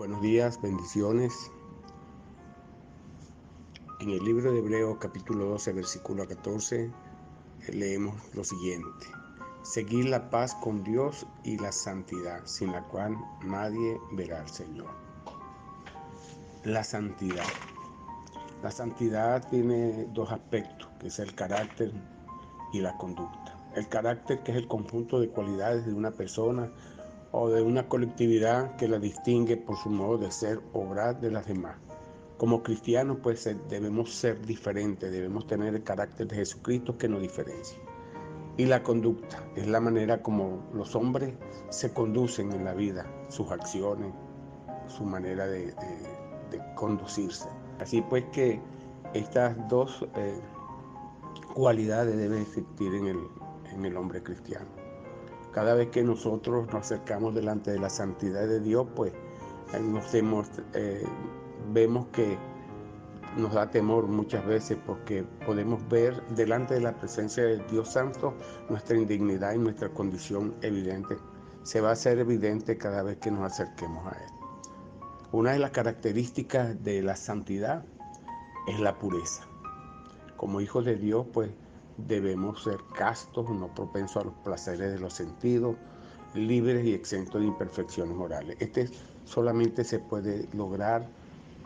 Buenos días, bendiciones. En el libro de Hebreo capítulo 12, versículo 14, leemos lo siguiente. Seguir la paz con Dios y la santidad, sin la cual nadie verá al Señor. La santidad. La santidad tiene dos aspectos, que es el carácter y la conducta. El carácter que es el conjunto de cualidades de una persona o de una colectividad que la distingue por su modo de ser, obrar de las demás. Como cristianos, pues debemos ser diferentes, debemos tener el carácter de Jesucristo que nos diferencia. Y la conducta es la manera como los hombres se conducen en la vida, sus acciones, su manera de, conducirse. Así pues que estas dos eh, cualidades deben existir en el, en el hombre cristiano. Cada vez que nosotros nos acercamos delante de la santidad de Dios, pues nos eh, vemos que nos da temor muchas veces porque podemos ver delante de la presencia de Dios Santo nuestra indignidad y nuestra condición evidente. Se va a hacer evidente cada vez que nos acerquemos a Él. Una de las características de la santidad es la pureza. Como hijos de Dios, pues debemos ser castos, no propensos a los placeres de los sentidos, libres y exentos de imperfecciones morales. Este solamente se puede lograr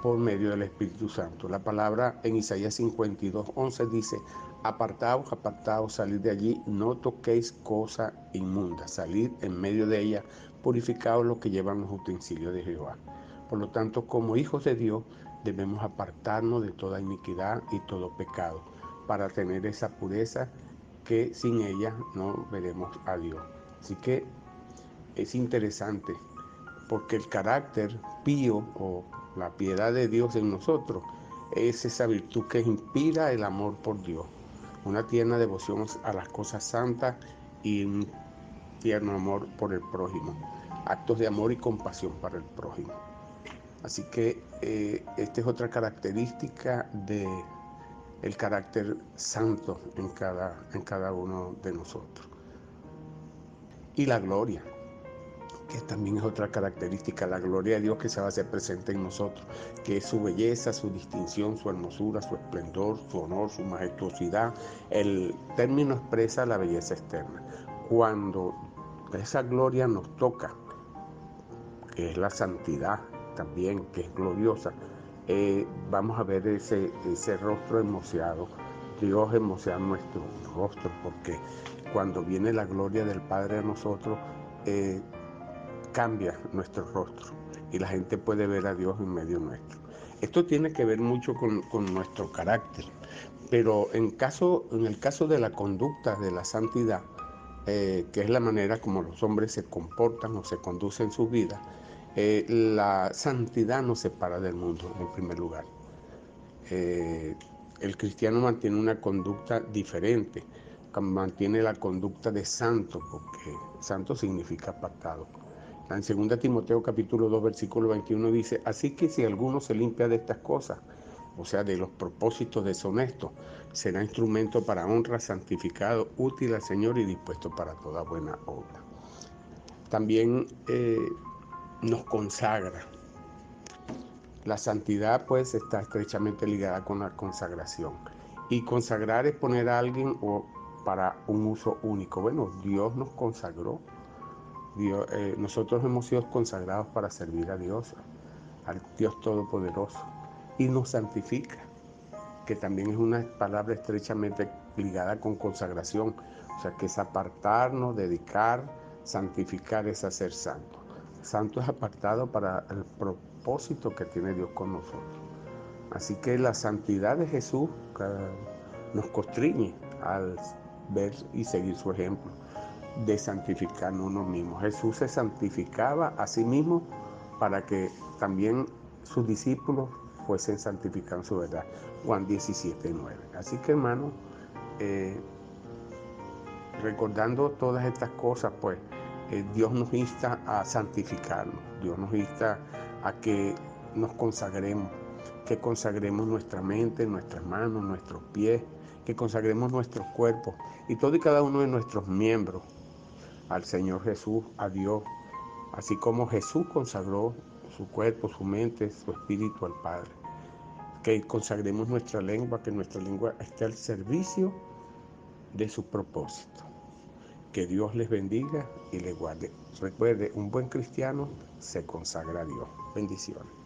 por medio del Espíritu Santo. La palabra en Isaías 52, 11 dice, apartaos, apartaos, salid de allí, no toquéis cosa inmunda, salid en medio de ella, purificaos los que llevan los utensilios de Jehová. Por lo tanto, como hijos de Dios, debemos apartarnos de toda iniquidad y todo pecado para tener esa pureza que sin ella no veremos a Dios. Así que es interesante porque el carácter pío o la piedad de Dios en nosotros es esa virtud que inspira el amor por Dios, una tierna devoción a las cosas santas y un tierno amor por el prójimo, actos de amor y compasión para el prójimo. Así que eh, esta es otra característica de el carácter santo en cada, en cada uno de nosotros. Y la gloria, que también es otra característica, la gloria de Dios que se va a hacer presente en nosotros, que es su belleza, su distinción, su hermosura, su esplendor, su honor, su majestuosidad. El término expresa la belleza externa. Cuando esa gloria nos toca, que es la santidad también, que es gloriosa, eh, vamos a ver ese, ese rostro hermoseado. Dios hermosea nuestro rostro porque cuando viene la gloria del Padre a nosotros, eh, cambia nuestro rostro y la gente puede ver a Dios en medio nuestro. Esto tiene que ver mucho con, nuestro carácter, pero en, caso, en el caso de la conducta de la santidad, eh, que es la manera como los hombres se comportan o se conducen su vida, eh, la santidad nos separa del mundo, en primer lugar. Eh, el cristiano mantiene una conducta diferente, mantiene la conducta de santo, porque santo significa apartado. En 2 Timoteo capítulo 2 versículo 21 dice, así que si alguno se limpia de estas cosas, o sea, de los propósitos deshonestos, será instrumento para honra, santificado, útil al Señor y dispuesto para toda buena obra. También eh, nos consagra. La santidad pues está estrechamente ligada con la consagración. Y consagrar es poner a alguien o para un uso único. Bueno, Dios nos consagró. Eh, nosotros hemos sido consagrados para servir a Dios, al Dios Todopoderoso. Y nos santifica, que también es una palabra estrechamente ligada con consagración. O sea, que es apartarnos, dedicar, santificar es hacer santo. Santo es apartado para el propósito que tiene Dios con nosotros. Así que la santidad de Jesús nos constriñe al ver y seguir su ejemplo de santificarnos uno mismo. Jesús se santificaba a sí mismo para que también sus discípulos fuesen santificados su verdad. Juan 17, 9. Así que hermano, eh, recordando todas estas cosas, pues eh, Dios nos insta a santificarnos, Dios nos insta a que nos consagremos, que consagremos nuestra mente, nuestras manos, nuestros pies, que consagremos nuestros cuerpos y todo y cada uno de nuestros miembros al Señor Jesús, a Dios, así como Jesús consagró su cuerpo, su mente, su espíritu al Padre. Que consagremos nuestra lengua, que nuestra lengua esté al servicio de su propósito. Que Dios les bendiga y les guarde. Recuerde, un buen cristiano se consagra a Dios. Bendiciones.